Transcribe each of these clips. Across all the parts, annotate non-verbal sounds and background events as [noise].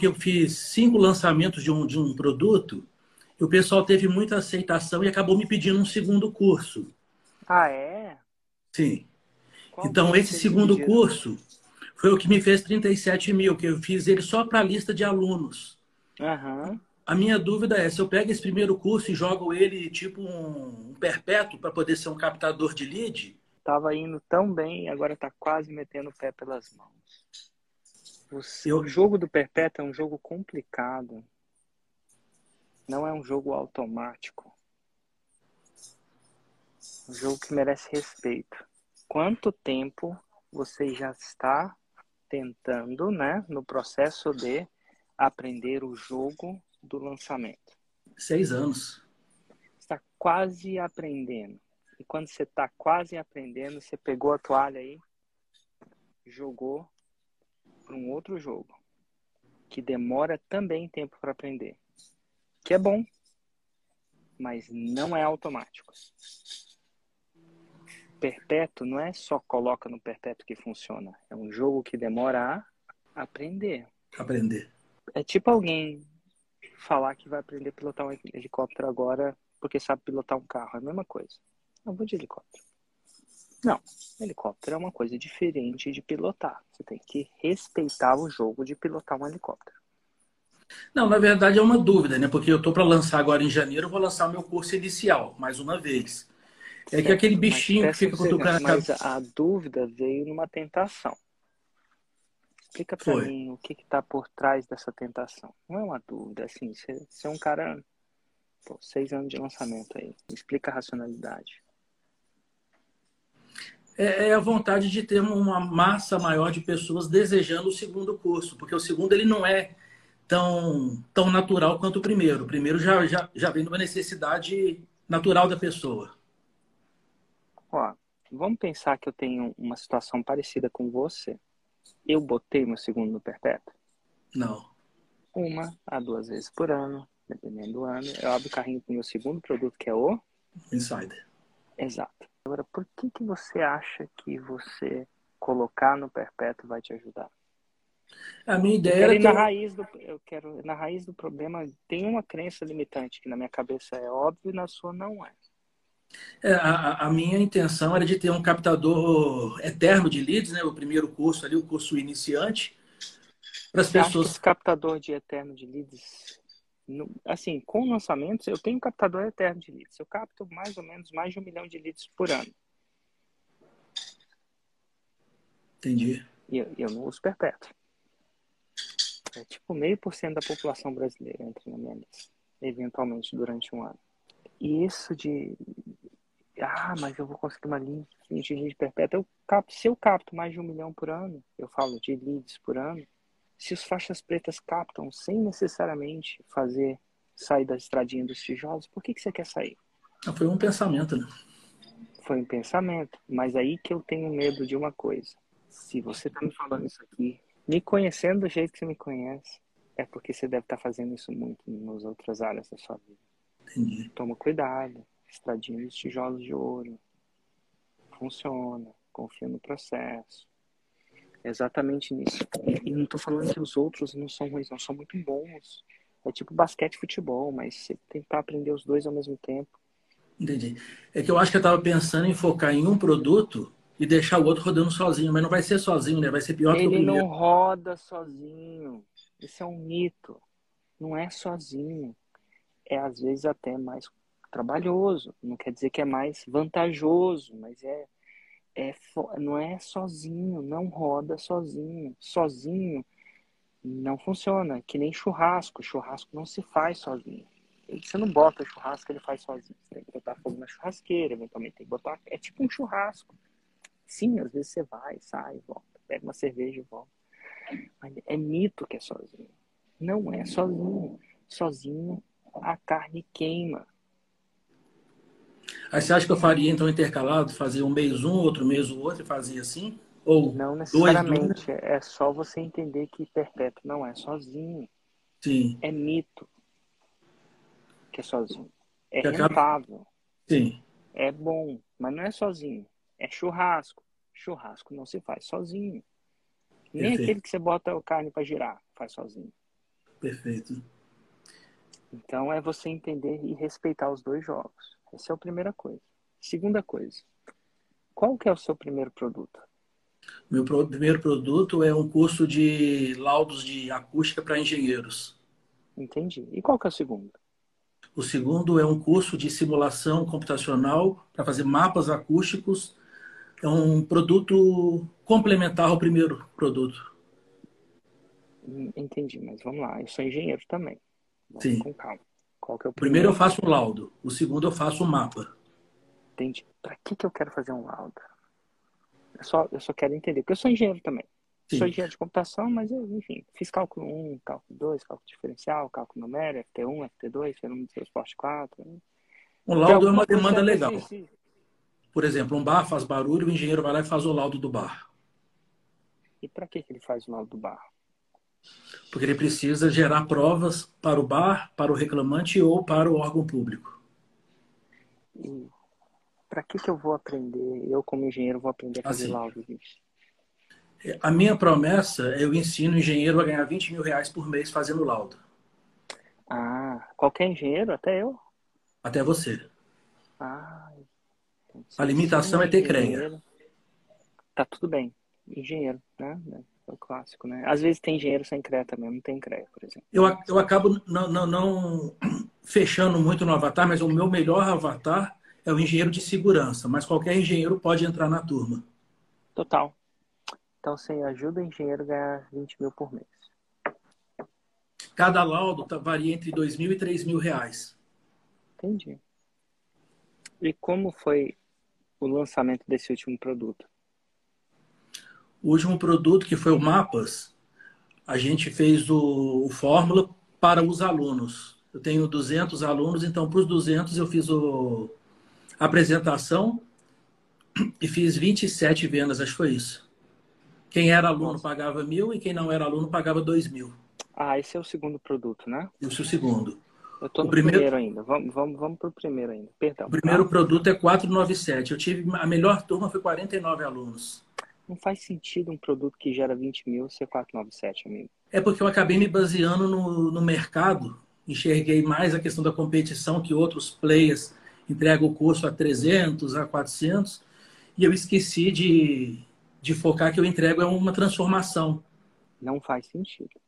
porque eu fiz cinco lançamentos de um, de um produto e o pessoal teve muita aceitação e acabou me pedindo um segundo curso. Ah, é? Sim. Qual então, esse segundo curso foi o que me fez 37 mil, que eu fiz ele só para a lista de alunos. Uhum. A minha dúvida é, se eu pego esse primeiro curso e jogo ele tipo um, um perpétuo para poder ser um captador de lead... Tava indo tão bem e agora está quase metendo o pé pelas mãos. O, eu... o jogo do perpétuo é um jogo complicado. Não é um jogo automático. Um jogo que merece respeito. Quanto tempo você já está tentando, né, no processo de aprender o jogo do lançamento? Seis anos. Está quase aprendendo. E quando você está quase aprendendo, você pegou a toalha aí, jogou para um outro jogo, que demora também tempo para aprender que é bom, mas não é automático. Perpétuo não é só coloca no perpétuo que funciona. É um jogo que demora a aprender. Aprender. É tipo alguém falar que vai aprender a pilotar um helicóptero agora porque sabe pilotar um carro. É a mesma coisa. Não vou de helicóptero. Não, helicóptero é uma coisa diferente de pilotar. Você tem que respeitar o jogo de pilotar um helicóptero. Não, na verdade é uma dúvida, né? Porque eu estou para lançar agora em janeiro, vou lançar o meu curso inicial, mais uma vez. É certo, que aquele bichinho que fica cutucando a Mas a dúvida veio numa tentação. Explica para mim o que está por trás dessa tentação. Não é uma dúvida, assim, você, você é um cara, pô, seis anos de lançamento aí. Me explica a racionalidade. É, é a vontade de ter uma massa maior de pessoas desejando o segundo curso, porque o segundo ele não é tão, tão natural quanto o primeiro. O primeiro já, já, já vem de uma necessidade natural da pessoa. Ó, vamos pensar que eu tenho uma situação parecida com você. Eu botei meu segundo no perpétuo? Não. Uma a duas vezes por ano, dependendo do ano. Eu abro o carrinho com o meu segundo produto, que é o... Insider. Exato. Agora, por que, que você acha que você colocar no perpétuo vai te ajudar? A minha ideia eu quero na raiz do eu quero na raiz do problema tem uma crença limitante que na minha cabeça é óbvio e na sua não é. é a, a, minha intenção era de ter um captador eterno de leads, né? O primeiro curso ali, o curso iniciante, para as pessoas. esse captador de eterno de leads, no, assim, com lançamentos, eu tenho um captador eterno de leads. Eu capto mais ou menos mais de um milhão de leads por ano. Entendi. E eu, eu não uso perpétuo. É tipo meio por cento da população brasileira entra na minha lista, eventualmente durante um ano. E isso de. Ah, mas eu vou conseguir uma lead de lead perpétua. Eu capto, se eu capto mais de um milhão por ano, eu falo de leads por ano, se os faixas pretas captam sem necessariamente fazer sair da estradinha dos tijolos, por que, que você quer sair? Ah, foi um pensamento, né? Foi um pensamento. Mas aí que eu tenho medo de uma coisa. Se você tá me falando isso aqui me conhecendo do jeito que você me conhece, é porque você deve estar fazendo isso muito nas outras áreas da sua vida. Entendi. Toma cuidado, estradinho dos tijolos de ouro. Funciona, confia no processo. Exatamente nisso. E, não estou falando que os outros não são ruins, não, são muito bons. É tipo basquete e futebol, mas você tem que aprender os dois ao mesmo tempo. Entendi. É que eu acho que eu estava pensando em focar em um produto e deixar o outro rodando sozinho, mas não vai ser sozinho, né? Vai ser pior Ele que o primeiro. Ele não roda sozinho. Isso é um mito. Não é sozinho. É às vezes até mais trabalhoso. Não quer dizer que é mais vantajoso, mas é, é não é sozinho, não roda sozinho. Sozinho não funciona. Que nem churrasco. Churrasco não se faz sozinho. Você não bota churrasco, ele faz sozinho. Você tem que botar fogo na churrasqueira, eventualmente tem que botar. É tipo um churrasco. Sim, às vezes você vai, sai, volta, pega uma cerveja e volta. Mas é mito que é sozinho. Não é sozinho. Sozinho a carne queima. Aí você acha que eu faria então intercalado, fazer um mês um, outro mês o outro e fazia assim? Ou não necessariamente. Dois, é só você entender que perpétuo não é sozinho. Sim. É mito que é sozinho. É rentável. Sim. É bom, mas não é sozinho. É churrasco. Churrasco não se faz sozinho. Nem Perfeito. aquele que você bota a carne para girar faz sozinho. Perfeito. Então é você entender e respeitar os dois jogos. Essa é a primeira coisa. Segunda coisa, qual que é o seu primeiro produto? Meu primeiro produto é um curso de laudos de acústica para engenheiros. Entendi. E qual que é o segundo? O segundo é um curso de simulação computacional para fazer mapas acústicos. É um produto complementar ao primeiro produto. Hum, entendi, mas vamos lá. Eu sou engenheiro também. Vamos Sim. Com calma. Qual que é o primeiro? primeiro eu faço um laudo. O segundo eu faço um mapa. Entendi. Para que, que eu quero fazer um laudo? Eu só, eu só quero entender, porque eu sou engenheiro também. Sim. Sou engenheiro de computação, mas eu, enfim, fiz cálculo 1, cálculo 2, cálculo diferencial, cálculo numérico, FT1, FT2, fenômeno de transporte 4. Né? Um laudo é uma demanda legal. Por exemplo, um bar faz barulho, o engenheiro vai lá e faz o laudo do bar. E para que, que ele faz o laudo do bar? Porque ele precisa gerar provas para o bar, para o reclamante ou para o órgão público. E para que, que eu vou aprender? Eu, como engenheiro, vou aprender a fazer assim, laudos disso? A minha promessa é eu ensino o engenheiro a ganhar 20 mil reais por mês fazendo laudo. Ah, qualquer engenheiro, até eu? Até você. Ah, a limitação é ter CREA. Tá tudo bem. Engenheiro, né? É o clássico, né? Às vezes tem engenheiro sem CREA também, não tem CREA, por exemplo. Eu, eu acabo não, não, não fechando muito no avatar, mas o meu melhor avatar é o engenheiro de segurança, mas qualquer engenheiro pode entrar na turma. Total. Então você ajuda o engenheiro a ganhar 20 mil por mês. Cada laudo tá, varia entre 2 mil e 3 mil reais. Entendi. E como foi o lançamento desse último produto? O último produto, que foi o Mapas, a gente fez o, o Fórmula para os alunos. Eu tenho 200 alunos, então para os 200 eu fiz o, apresentação e fiz 27 vendas, acho que foi isso. Quem era aluno Nossa. pagava mil e quem não era aluno pagava dois mil. Ah, esse é o segundo produto, né? Esse é o segundo. Eu estou no primeiro... primeiro, ainda. Vamos, vamos, vamos para o primeiro ainda. Perdão. O primeiro tá? produto é 497. Eu tive a melhor turma foi 49 alunos. Não faz sentido um produto que gera 20 mil ser 497, amigo. É porque eu acabei me baseando no, no mercado, enxerguei mais a questão da competição que outros players entrega o curso a 300, a 400, e eu esqueci de, de focar que eu entrego é uma transformação. Não faz sentido.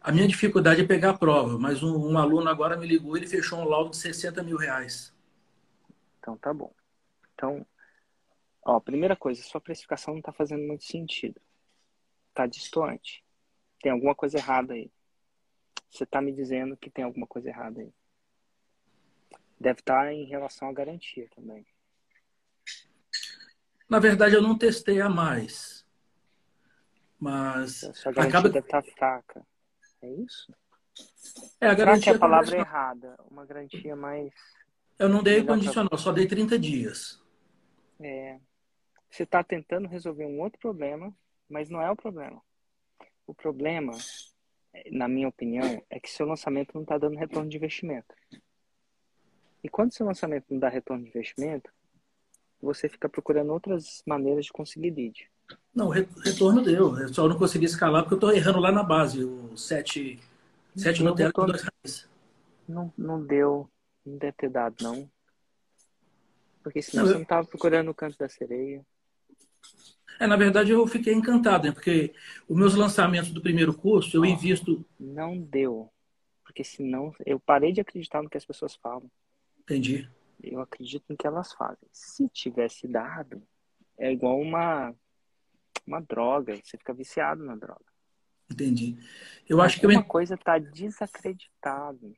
A minha dificuldade é pegar a prova, mas um, um aluno agora me ligou e ele fechou um laudo de 60 mil reais. Então tá bom. Então, ó, primeira coisa, sua precificação não está fazendo muito sentido. Está distante. Tem alguma coisa errada aí. Você está me dizendo que tem alguma coisa errada aí. Deve estar em relação à garantia também. Na verdade, eu não testei a mais. Mas. A garantia acaba... deve estar fraca. É isso? É, a garantia. Fraca é a palavra errada. Uma garantia mais. Eu não dei condicional, pra... só dei 30 dias. É. Você está tentando resolver um outro problema, mas não é o problema. O problema, na minha opinião, é que seu lançamento não está dando retorno de investimento. E quando seu lançamento não dá retorno de investimento, você fica procurando outras maneiras de conseguir lead. Não, retorno deu. Eu só não consegui escalar porque eu estou errando lá na base. O 7, 7 no tela dois reais. Não, não deu. Não deve ter dado, não. Porque senão não, você não estava procurando o canto da sereia. É, na verdade eu fiquei encantado, né? Porque os meus lançamentos do primeiro curso, eu invisto. Não deu. Porque senão eu parei de acreditar no que as pessoas falam. Entendi. Eu acredito no que elas fazem. Se tivesse dado, é igual uma, uma droga. Você fica viciado na droga. Entendi. Eu acho que uma coisa está desacreditado.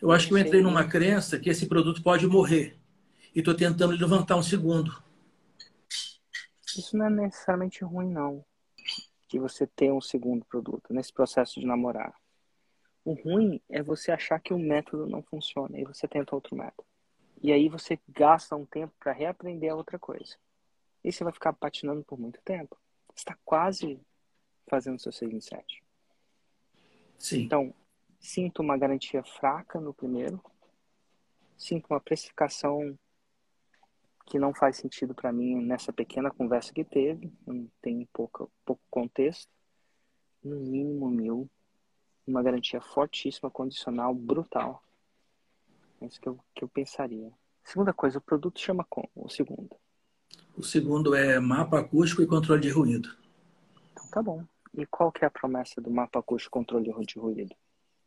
Eu acho que eu entrei numa crença que esse produto pode morrer. E estou tentando levantar um segundo. Isso não é necessariamente ruim, não. Que você tenha um segundo produto nesse processo de namorar. O ruim é você achar que o método não funciona e você tenta outro método. E aí você gasta um tempo para reaprender a outra coisa. E você vai ficar patinando por muito tempo. Você está quase fazendo seu 6 em 7. Sim. Então, sinto uma garantia fraca no primeiro. Sinto uma precificação que não faz sentido para mim nessa pequena conversa que teve. Não tem pouco, pouco contexto. No mínimo mil uma garantia fortíssima, condicional, brutal. É isso que eu, que eu pensaria. Segunda coisa, o produto chama como? O segundo. O segundo é mapa acústico e controle de ruído. Então tá bom. E qual que é a promessa do mapa acústico e controle de ruído?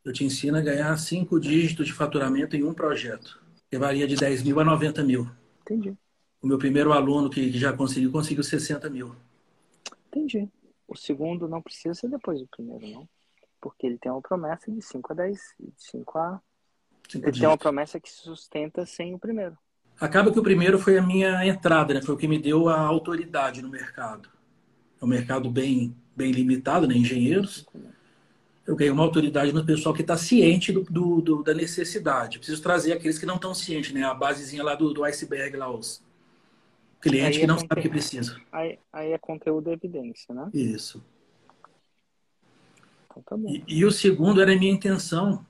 Eu te ensino a ganhar cinco dígitos de faturamento em um projeto. Que varia de 10 mil a 90 mil. Entendi. O meu primeiro aluno que já conseguiu, conseguiu 60 mil. Entendi. O segundo não precisa ser depois do primeiro, não. Porque ele tem uma promessa de 5 a 10, de 5 a Cinco ele dígitos. tem uma promessa que se sustenta sem o primeiro. Acaba que o primeiro foi a minha entrada, né? Foi o que me deu a autoridade no mercado. É um mercado bem, bem limitado, né? Engenheiros. Eu ganhei uma autoridade no pessoal que está ciente do, do, do, da necessidade. preciso trazer aqueles que não estão cientes, né? A basezinha lá do, do iceberg, lá, os clientes que é não sabem o que precisa. Aí, aí é conteúdo e evidência, né? Isso. Então, tá bom. E, e o segundo era a minha intenção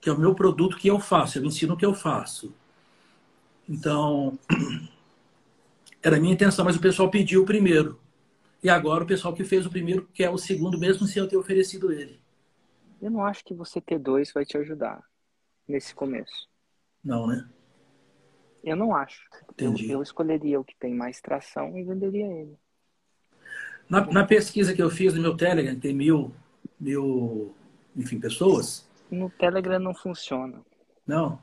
que é o meu produto que eu faço, eu ensino o que eu faço. Então, [clears throat] era a minha intenção, mas o pessoal pediu o primeiro. E agora o pessoal que fez o primeiro quer o segundo, mesmo sem eu ter oferecido ele. Eu não acho que você ter dois vai te ajudar nesse começo. Não, né? Eu não acho. Entendi. Eu, eu escolheria o que tem mais tração e venderia ele. Na, na, pesquisa que eu fiz no meu Telegram, tem mil, mil enfim, pessoas, no Telegram não funciona. Não?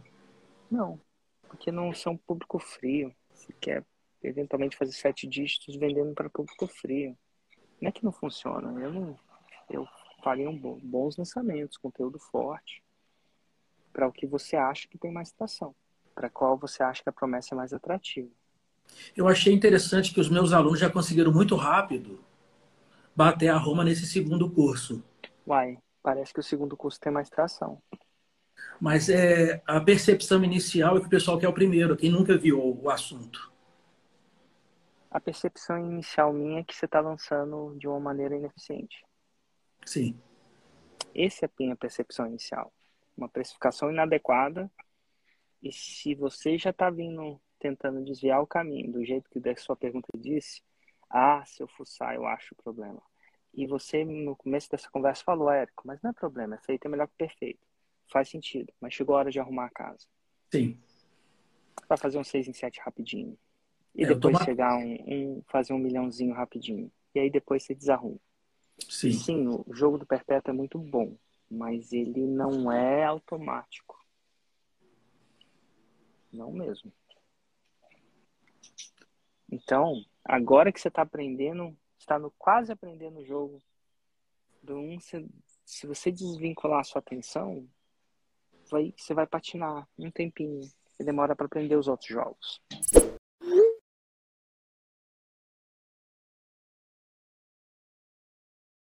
Não. Porque não são público frio. Você quer eventualmente fazer sete dígitos vendendo para público frio. Não é que não funciona. Eu não. Eu faria um bons lançamentos, conteúdo forte. Para o que você acha que tem mais estação. Para qual você acha que a promessa é mais atrativa. Eu achei interessante que os meus alunos já conseguiram muito rápido bater a Roma nesse segundo curso. Uai, parece que o segundo curso tem mais tração. Mas é, a percepção inicial é que o pessoal quer o primeiro, quem nunca viu o assunto. A percepção inicial minha é que você está lançando de uma maneira ineficiente. Sim. Essa é a minha percepção inicial. Uma precificação inadequada. E se você já está vindo tentando desviar o caminho do jeito que a sua pergunta disse, ah, se eu fuçar, eu acho o problema. E você, no começo dessa conversa, falou, Érico, mas não é problema, é feito é melhor que perfeito. Faz sentido, mas chegou a hora de arrumar a casa. Sim. Vai fazer um 6 em 7 rapidinho. E é, depois tô... chegar um, um, fazer um milhãozinho rapidinho. E aí depois você desarruma. Sim. Sim, o jogo do perpétuo é muito bom, mas ele não é automático. Não mesmo. Então, agora que você está aprendendo, está no, quase aprendendo o jogo do um, se, se você desvincular a sua atenção, vai, você vai patinar um tempinho. Você demora para aprender os outros jogos.